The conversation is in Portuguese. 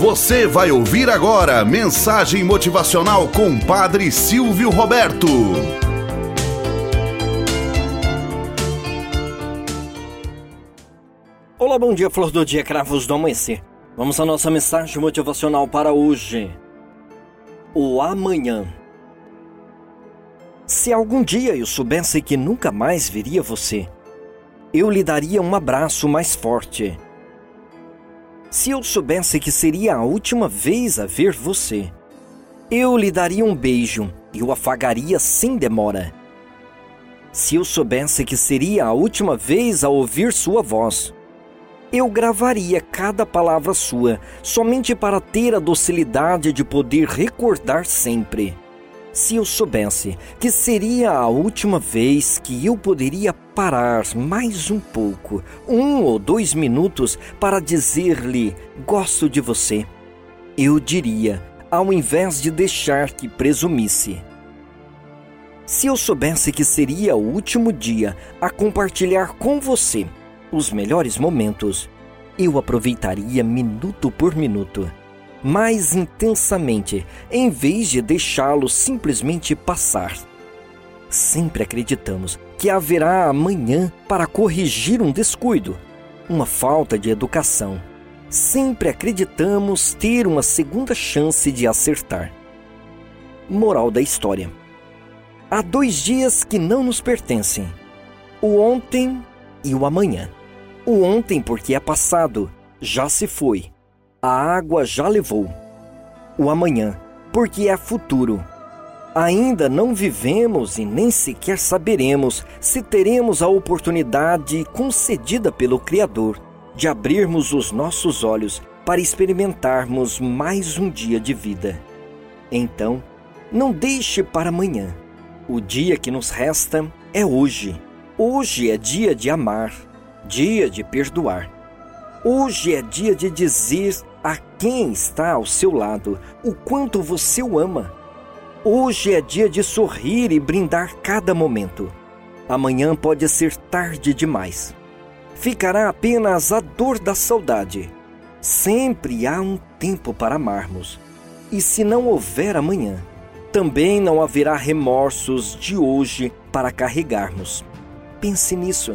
Você vai ouvir agora mensagem motivacional com Padre Silvio Roberto. Olá, bom dia, flor do dia, cravos do amanhecer. Vamos à nossa mensagem motivacional para hoje. O amanhã. Se algum dia eu soubesse que nunca mais veria você, eu lhe daria um abraço mais forte se eu soubesse que seria a última vez a ver você, eu lhe daria um beijo e o afagaria sem demora. Se eu soubesse que seria a última vez a ouvir sua voz, eu gravaria cada palavra sua, somente para ter a docilidade de poder recordar sempre. Se eu soubesse que seria a última vez que eu poderia parar mais um pouco, um ou dois minutos, para dizer-lhe: Gosto de você, eu diria, ao invés de deixar que presumisse. Se eu soubesse que seria o último dia a compartilhar com você os melhores momentos, eu aproveitaria minuto por minuto mais intensamente, em vez de deixá-lo simplesmente passar. Sempre acreditamos que haverá amanhã para corrigir um descuido, uma falta de educação. Sempre acreditamos ter uma segunda chance de acertar. Moral da história: Há dois dias que não nos pertencem: o ontem e o amanhã. O ontem, porque é passado, já se foi a água já levou. O amanhã, porque é futuro. Ainda não vivemos e nem sequer saberemos se teremos a oportunidade concedida pelo Criador de abrirmos os nossos olhos para experimentarmos mais um dia de vida. Então, não deixe para amanhã. O dia que nos resta é hoje. Hoje é dia de amar, dia de perdoar. Hoje é dia de dizer a quem está ao seu lado, o quanto você o ama. Hoje é dia de sorrir e brindar cada momento. Amanhã pode ser tarde demais. Ficará apenas a dor da saudade. Sempre há um tempo para amarmos. E se não houver amanhã, também não haverá remorsos de hoje para carregarmos. Pense nisso.